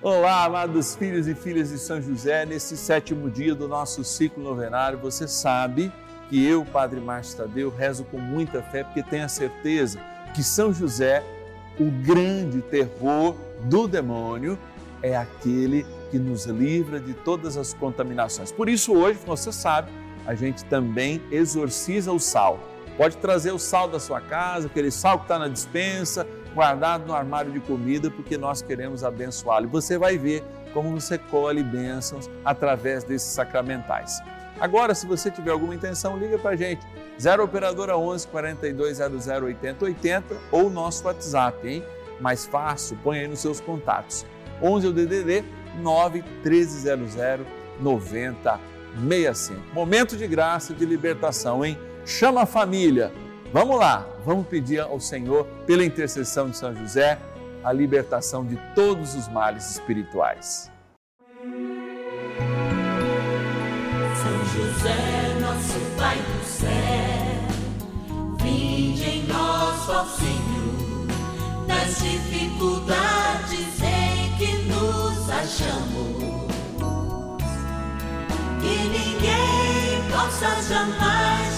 Olá, amados filhos e filhas de São José, nesse sétimo dia do nosso ciclo novenário, você sabe que eu, Padre Márcio Tadeu, rezo com muita fé, porque tenho a certeza que São José, o grande terror do demônio, é aquele que nos livra de todas as contaminações. Por isso, hoje, você sabe, a gente também exorciza o sal. Pode trazer o sal da sua casa, aquele sal que está na dispensa, guardado no armário de comida, porque nós queremos abençoá-lo. E você vai ver como você colhe bênçãos através desses sacramentais. Agora, se você tiver alguma intenção, liga para a gente. 0 Operadora 11 4200 8080 ou nosso WhatsApp, hein? Mais fácil, põe aí nos seus contatos. 11 é o DDD 9 1300 9065. Momento de graça, de libertação, hein? Chama a família Vamos lá, vamos pedir ao Senhor, pela intercessão de São José, a libertação de todos os males espirituais. São José, nosso Pai do céu, vinde em nós, ó Senhor, nas dificuldades em que nos achamos. Que ninguém possa jamais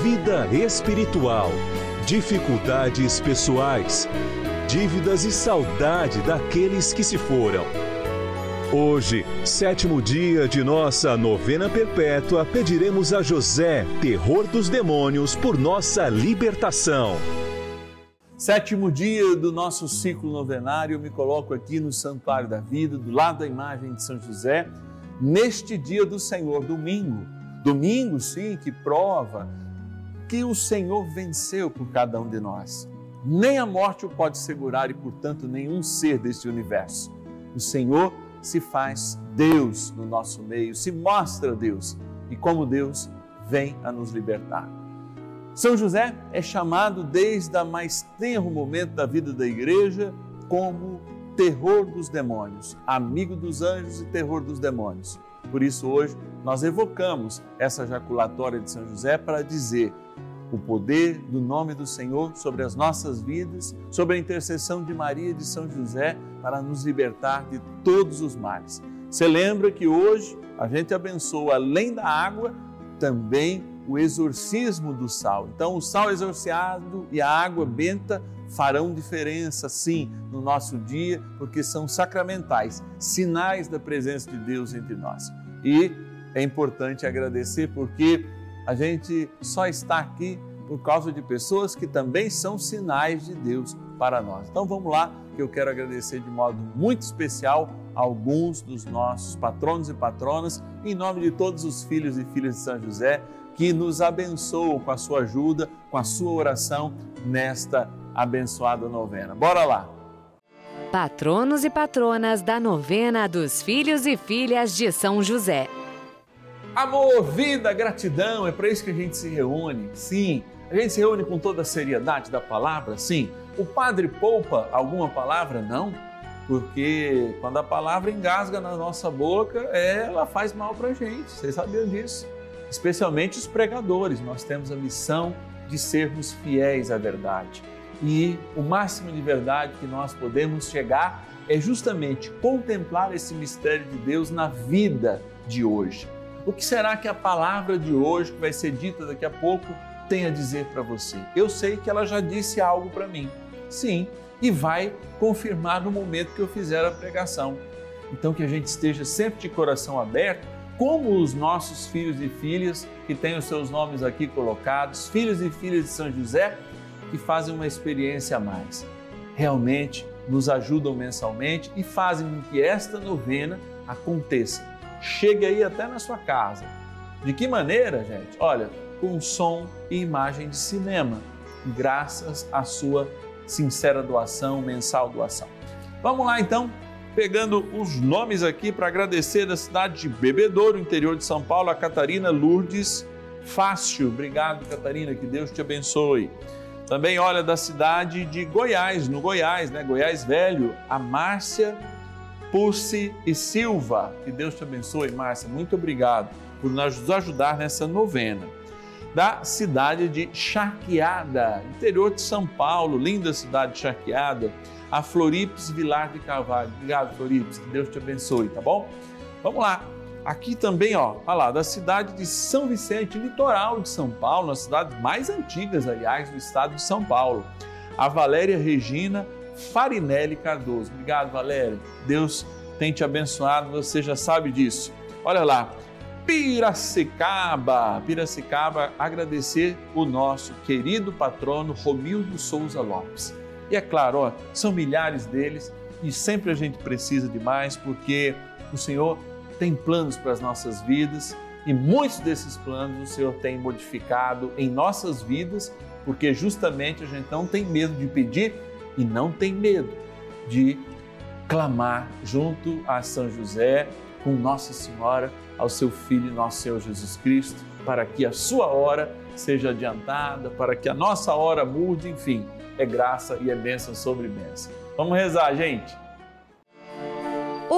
vida espiritual, dificuldades pessoais, dívidas e saudade daqueles que se foram. Hoje, sétimo dia de nossa novena perpétua, pediremos a José, terror dos demônios, por nossa libertação. Sétimo dia do nosso ciclo novenário, eu me coloco aqui no Santuário da Vida, do lado da imagem de São José, neste dia do Senhor, domingo. Domingo, sim, que prova que o Senhor venceu por cada um de nós. Nem a morte o pode segurar e, portanto, nenhum ser deste universo. O Senhor se faz Deus no nosso meio, se mostra Deus e, como Deus, vem a nos libertar. São José é chamado desde o mais tenro momento da vida da igreja como terror dos demônios, amigo dos anjos e terror dos demônios. Por isso, hoje, nós evocamos essa jaculatória de São José para dizer o poder do nome do Senhor sobre as nossas vidas, sobre a intercessão de Maria e de São José para nos libertar de todos os males. Você lembra que hoje a gente abençoa, além da água, também o exorcismo do sal. Então, o sal exorciado e a água benta farão diferença, sim, no nosso dia, porque são sacramentais, sinais da presença de Deus entre nós. E é importante agradecer porque a gente só está aqui por causa de pessoas que também são sinais de Deus para nós. Então vamos lá, que eu quero agradecer de modo muito especial alguns dos nossos patronos e patronas, em nome de todos os filhos e filhas de São José, que nos abençoam com a sua ajuda, com a sua oração nesta abençoada novena. Bora lá! Patronos e patronas da novena dos filhos e filhas de São José. Amor, vida, gratidão, é para isso que a gente se reúne. Sim, a gente se reúne com toda a seriedade da palavra. Sim, o padre poupa alguma palavra? Não, porque quando a palavra engasga na nossa boca, ela faz mal para a gente. Vocês sabiam disso? Especialmente os pregadores, nós temos a missão de sermos fiéis à verdade. E o máximo de verdade que nós podemos chegar é justamente contemplar esse mistério de Deus na vida de hoje o que será que a palavra de hoje, que vai ser dita daqui a pouco, tem a dizer para você? Eu sei que ela já disse algo para mim. Sim, e vai confirmar no momento que eu fizer a pregação. Então, que a gente esteja sempre de coração aberto, como os nossos filhos e filhas, que têm os seus nomes aqui colocados, filhos e filhas de São José, que fazem uma experiência a mais. Realmente nos ajudam mensalmente e fazem com que esta novena aconteça. Chegue aí até na sua casa. De que maneira, gente? Olha, com som e imagem de cinema, graças à sua sincera doação, mensal doação. Vamos lá então, pegando os nomes aqui para agradecer da cidade de Bebedouro, interior de São Paulo, a Catarina Lourdes Fácil. Obrigado, Catarina, que Deus te abençoe. Também olha da cidade de Goiás, no Goiás, né? Goiás Velho, a Márcia Pulse e Silva. Que Deus te abençoe, Márcia. Muito obrigado por nos ajudar nessa novena. Da cidade de Charqueada, interior de São Paulo, linda cidade de Charqueada, a Floripes Vilar de Carvalho. Obrigado, Floripes. Que Deus te abençoe, tá bom? Vamos lá. Aqui também, ó, olha lá, da cidade de São Vicente, litoral de São Paulo, uma das cidades mais antigas, aliás, do estado de São Paulo. A Valéria Regina Farinelli Cardoso. Obrigado, Valéria. Deus tem te abençoado, você já sabe disso. Olha lá, Piracicaba, Piracicaba, agradecer o nosso querido patrono Romildo Souza Lopes. E é claro, ó, são milhares deles e sempre a gente precisa de mais porque o Senhor tem planos para as nossas vidas e muitos desses planos o Senhor tem modificado em nossas vidas, porque justamente a gente não tem medo de pedir e não tem medo de clamar junto a São José, com Nossa Senhora, ao seu Filho, nosso Senhor Jesus Cristo, para que a sua hora seja adiantada, para que a nossa hora mude, enfim, é graça e é bênção sobre bênção. Vamos rezar, gente.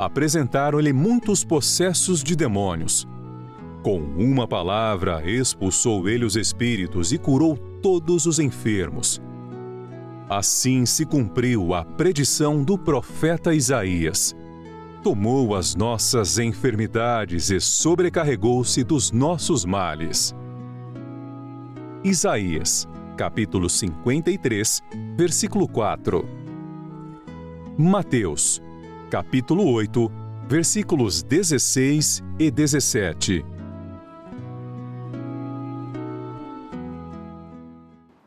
apresentaram-lhe muitos possessos de demônios. Com uma palavra, expulsou ele os espíritos e curou todos os enfermos. Assim se cumpriu a predição do profeta Isaías. Tomou as nossas enfermidades e sobrecarregou-se dos nossos males. Isaías, capítulo 53, versículo 4. Mateus, capítulo 8, versículos 16 e 17.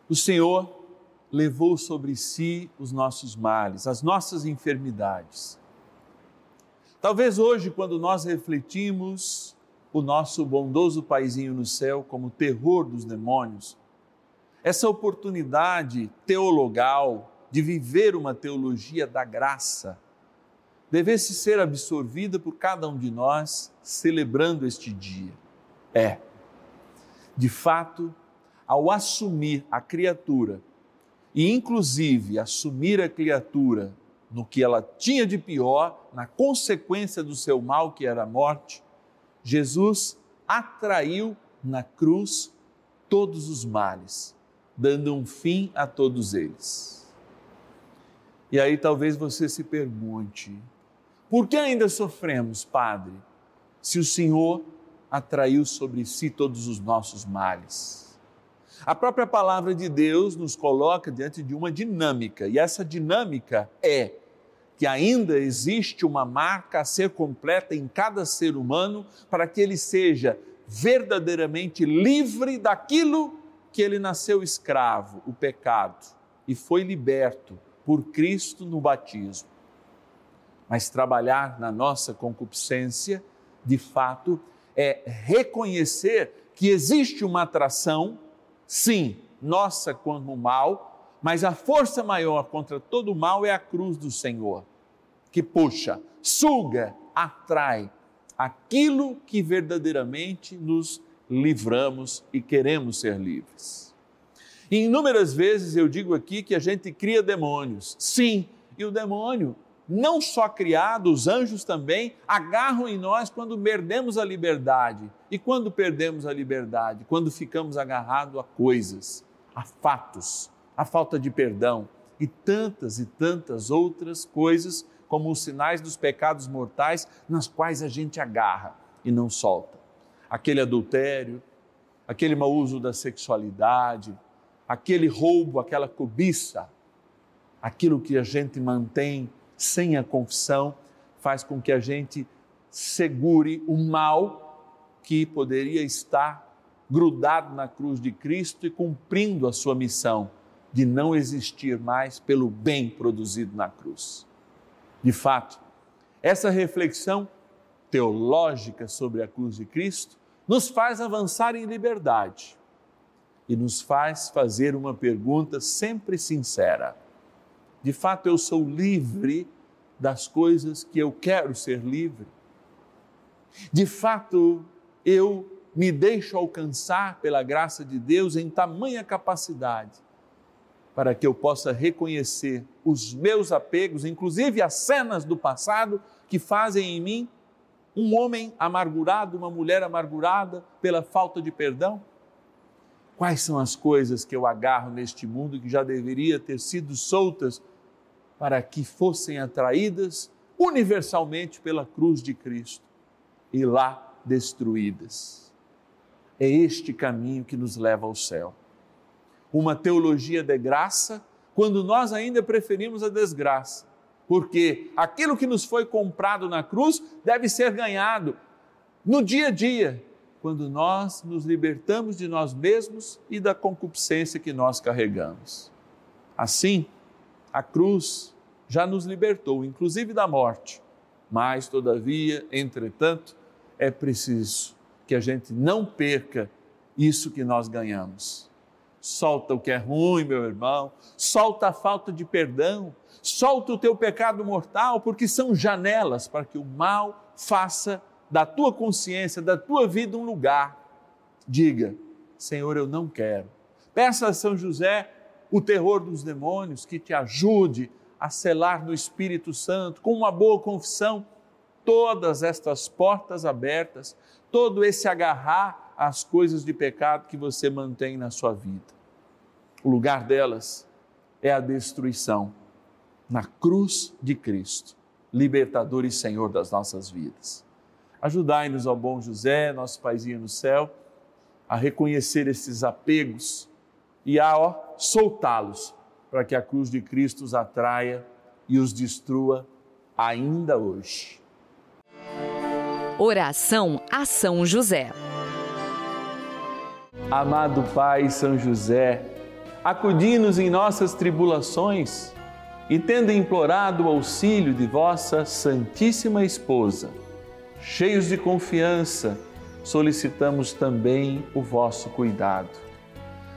O Senhor levou sobre si os nossos males, as nossas enfermidades. Talvez hoje, quando nós refletimos o nosso bondoso paizinho no céu como terror dos demônios, essa oportunidade teologal de viver uma teologia da graça devesse ser absorvida por cada um de nós celebrando este dia. É, de fato, ao assumir a criatura e, inclusive, assumir a criatura no que ela tinha de pior, na consequência do seu mal, que era a morte, Jesus atraiu na cruz todos os males, dando um fim a todos eles. E aí talvez você se pergunte: por que ainda sofremos, Padre, se o Senhor atraiu sobre si todos os nossos males? A própria palavra de Deus nos coloca diante de uma dinâmica, e essa dinâmica é que ainda existe uma marca a ser completa em cada ser humano para que ele seja verdadeiramente livre daquilo que ele nasceu escravo, o pecado, e foi liberto por Cristo no batismo. Mas trabalhar na nossa concupiscência, de fato, é reconhecer que existe uma atração sim, nossa como mal, mas a força maior contra todo o mal é a cruz do Senhor, que puxa, suga, atrai aquilo que verdadeiramente nos livramos e queremos ser livres. E inúmeras vezes eu digo aqui que a gente cria demônios. Sim, e o demônio não só criado, os anjos também agarram em nós quando perdemos a liberdade. E quando perdemos a liberdade? Quando ficamos agarrados a coisas, a fatos, a falta de perdão e tantas e tantas outras coisas, como os sinais dos pecados mortais, nas quais a gente agarra e não solta. Aquele adultério, aquele mau uso da sexualidade, aquele roubo, aquela cobiça, aquilo que a gente mantém sem a confissão, faz com que a gente segure o mal que poderia estar grudado na cruz de Cristo e cumprindo a sua missão de não existir mais pelo bem produzido na cruz. De fato, essa reflexão teológica sobre a cruz de Cristo nos faz avançar em liberdade e nos faz fazer uma pergunta sempre sincera: de fato eu sou livre das coisas que eu quero ser livre. De fato eu me deixo alcançar pela graça de Deus em tamanha capacidade para que eu possa reconhecer os meus apegos, inclusive as cenas do passado que fazem em mim um homem amargurado, uma mulher amargurada pela falta de perdão? Quais são as coisas que eu agarro neste mundo que já deveria ter sido soltas para que fossem atraídas universalmente pela cruz de Cristo e lá destruídas. É este caminho que nos leva ao céu. Uma teologia de graça, quando nós ainda preferimos a desgraça, porque aquilo que nos foi comprado na cruz deve ser ganhado no dia a dia, quando nós nos libertamos de nós mesmos e da concupiscência que nós carregamos. Assim, a cruz já nos libertou, inclusive da morte. Mas, todavia, entretanto, é preciso que a gente não perca isso que nós ganhamos. Solta o que é ruim, meu irmão, solta a falta de perdão, solta o teu pecado mortal, porque são janelas para que o mal faça da tua consciência, da tua vida um lugar. Diga, Senhor, eu não quero. Peça a São José o terror dos demônios que te ajude a selar no Espírito Santo, com uma boa confissão, todas estas portas abertas, todo esse agarrar às coisas de pecado que você mantém na sua vida. O lugar delas é a destruição na cruz de Cristo, libertador e Senhor das nossas vidas. Ajudai-nos, ó bom José, nosso paizinho no céu, a reconhecer esses apegos e a soltá-los para que a cruz de Cristo os atraia e os destrua ainda hoje. Oração a São José. Amado Pai São José, acudi-nos em nossas tribulações e, tendo implorado o auxílio de vossa Santíssima Esposa, cheios de confiança, solicitamos também o vosso cuidado.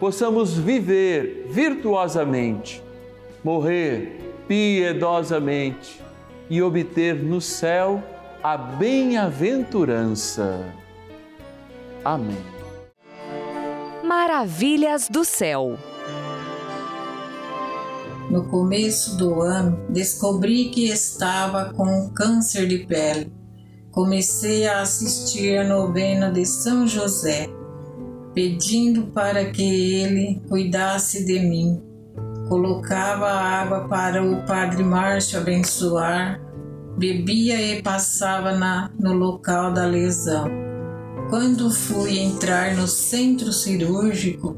possamos viver virtuosamente, morrer piedosamente e obter no céu a bem-aventurança. Amém. Maravilhas do céu. No começo do ano, descobri que estava com câncer de pele. Comecei a assistir a novena de São José, pedindo para que ele cuidasse de mim. Colocava água para o Padre Márcio abençoar, bebia e passava na, no local da lesão. Quando fui entrar no centro cirúrgico,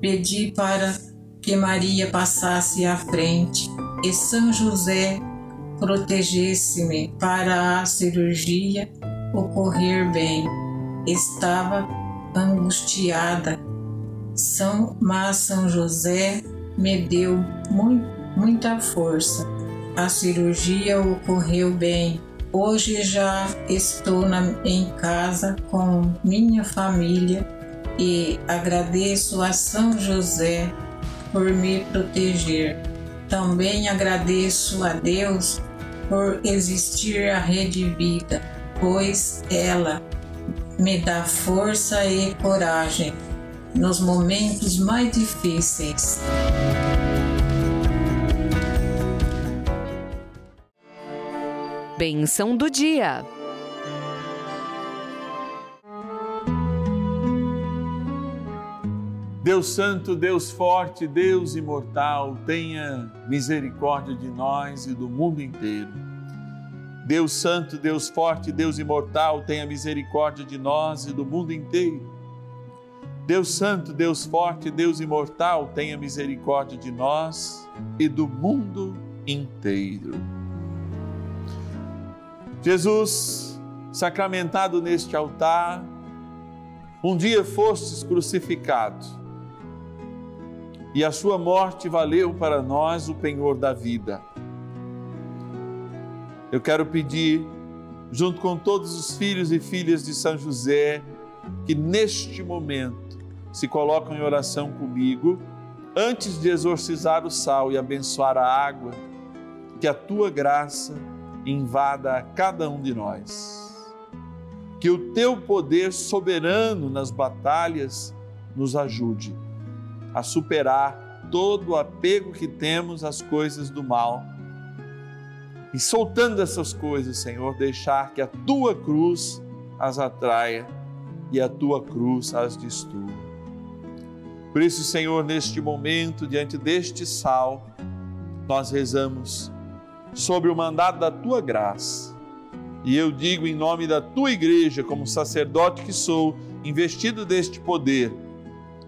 pedi para que Maria passasse à frente e São José protegesse-me para a cirurgia ocorrer bem. Estava angustiada, São, mas São José me deu muita força. A cirurgia ocorreu bem. Hoje já estou na, em casa com minha família e agradeço a São José por me proteger. Também agradeço a Deus por existir a Rede Vida, pois ela me dá força e coragem nos momentos mais difíceis. Benção do dia. Deus Santo, Deus Forte, Deus Imortal, tenha misericórdia de nós e do mundo inteiro. Deus Santo, Deus Forte, Deus Imortal, tenha misericórdia de nós e do mundo inteiro. Deus Santo, Deus Forte, Deus Imortal, tenha misericórdia de nós e do mundo inteiro. Jesus, sacramentado neste altar, um dia fostes crucificado e a sua morte valeu para nós o penhor da vida. Eu quero pedir, junto com todos os filhos e filhas de São José, que neste momento se colocam em oração comigo, antes de exorcizar o sal e abençoar a água, que a tua graça invada a cada um de nós. Que o teu poder soberano nas batalhas nos ajude a superar todo o apego que temos às coisas do mal. E soltando essas coisas, Senhor, deixar que a tua cruz as atraia e a tua cruz as destrua. Por isso, Senhor, neste momento, diante deste sal, nós rezamos sobre o mandado da tua graça. E eu digo em nome da tua igreja, como sacerdote que sou, investido deste poder,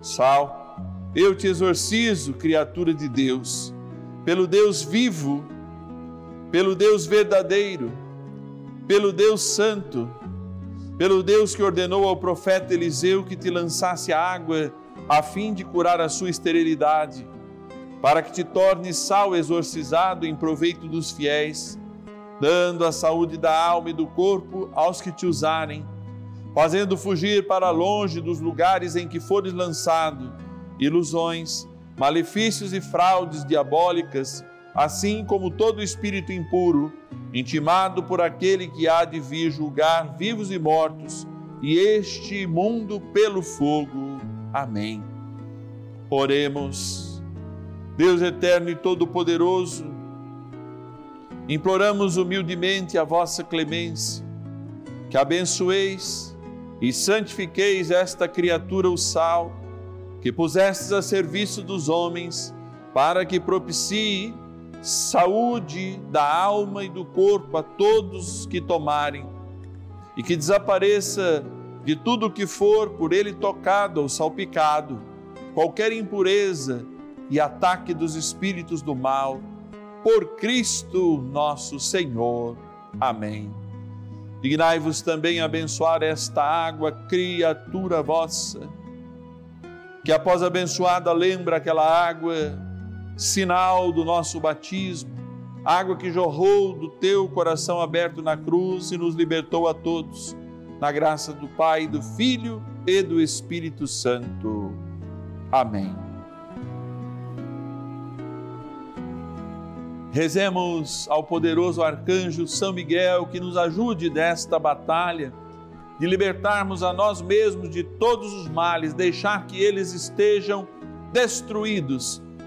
Sal, eu te exorcizo, criatura de Deus, pelo Deus vivo, pelo Deus verdadeiro, pelo Deus santo, pelo Deus que ordenou ao profeta Eliseu que te lançasse água a fim de curar a sua esterilidade, para que te torne sal exorcizado em proveito dos fiéis, dando a saúde da alma e do corpo aos que te usarem, fazendo fugir para longe dos lugares em que fores lançado ilusões, malefícios e fraudes diabólicas, assim como todo espírito impuro, intimado por aquele que há de vir julgar vivos e mortos, e este mundo pelo fogo. Amém. Oremos. Deus eterno e todo-poderoso, imploramos humildemente a vossa clemência, que abençoeis e santifiqueis esta criatura, o sal, que pusestes a serviço dos homens, para que propicie saúde da alma e do corpo a todos que tomarem, e que desapareça de tudo que for por ele tocado ou salpicado, qualquer impureza e ataque dos espíritos do mal, por Cristo nosso Senhor. Amém. Dignai-vos também abençoar esta água, criatura vossa, que após abençoada lembra aquela água, sinal do nosso batismo, água que jorrou do teu coração aberto na cruz e nos libertou a todos na graça do Pai, do Filho e do Espírito Santo. Amém. Rezemos ao poderoso arcanjo São Miguel que nos ajude nesta batalha de libertarmos a nós mesmos de todos os males, deixar que eles estejam destruídos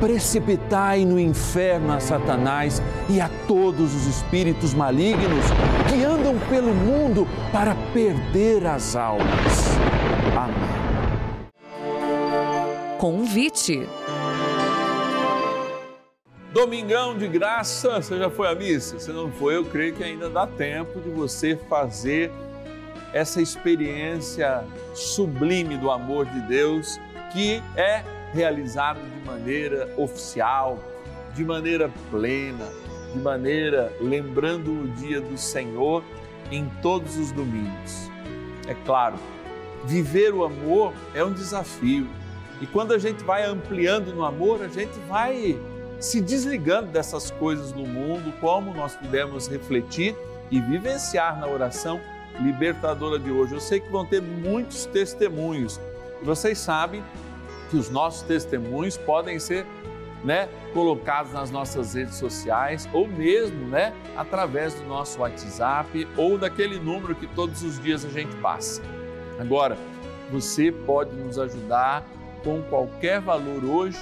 precipitai no inferno a Satanás e a todos os espíritos malignos que andam pelo mundo para perder as almas. Amém convite. Domingão de graça, você já foi à missa? Se não foi, eu creio que ainda dá tempo de você fazer essa experiência sublime do amor de Deus que é realizado de maneira oficial, de maneira plena, de maneira lembrando o dia do Senhor em todos os domingos. É claro, viver o amor é um desafio e quando a gente vai ampliando no amor, a gente vai se desligando dessas coisas do mundo, como nós pudemos refletir e vivenciar na oração libertadora de hoje. Eu sei que vão ter muitos testemunhos. E vocês sabem que os nossos testemunhos podem ser né, colocados nas nossas redes sociais ou mesmo né, através do nosso WhatsApp ou daquele número que todos os dias a gente passa. Agora, você pode nos ajudar com qualquer valor hoje,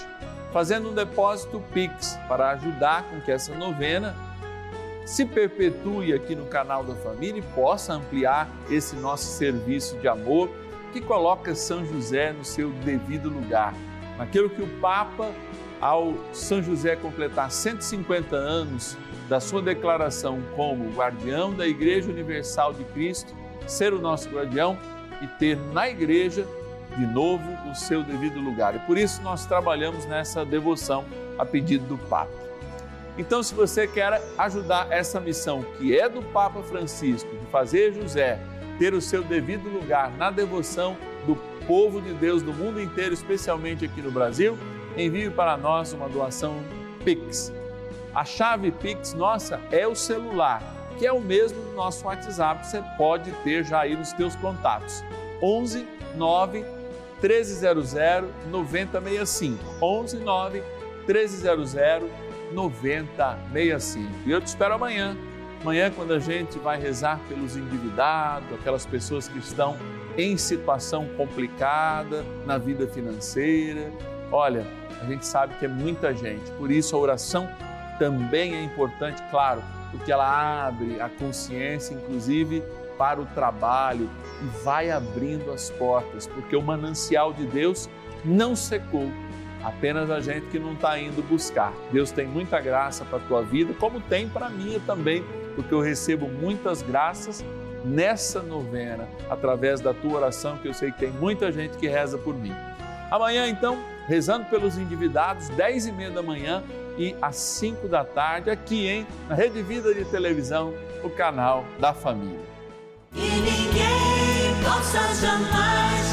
fazendo um depósito Pix para ajudar com que essa novena se perpetue aqui no canal da família e possa ampliar esse nosso serviço de amor que coloca São José no seu devido lugar. Naquilo que o Papa, ao São José completar 150 anos da sua declaração como guardião da Igreja Universal de Cristo, ser o nosso guardião e ter na igreja de novo o seu devido lugar. E por isso nós trabalhamos nessa devoção a pedido do Papa. Então, se você quer ajudar essa missão que é do Papa Francisco, de fazer José ter o seu devido lugar na devoção do povo de Deus do mundo inteiro, especialmente aqui no Brasil, envie para nós uma doação Pix. A chave Pix nossa é o celular, que é o mesmo do nosso WhatsApp, você pode ter já aí nos seus contatos. 11 9 1300 9065. 11 9 1300 9065. E eu te espero amanhã. Amanhã, quando a gente vai rezar pelos endividados, aquelas pessoas que estão em situação complicada na vida financeira. Olha, a gente sabe que é muita gente, por isso a oração também é importante, claro, porque ela abre a consciência, inclusive, para o trabalho e vai abrindo as portas, porque o manancial de Deus não secou, apenas a gente que não está indo buscar. Deus tem muita graça para a tua vida, como tem para a minha também, porque eu recebo muitas graças nessa novena, através da tua oração, que eu sei que tem muita gente que reza por mim. Amanhã, então, rezando pelos endividados, 10 e meia da manhã e às 5 da tarde, aqui em na Rede Vida de Televisão, o canal da família. E ninguém possa jamais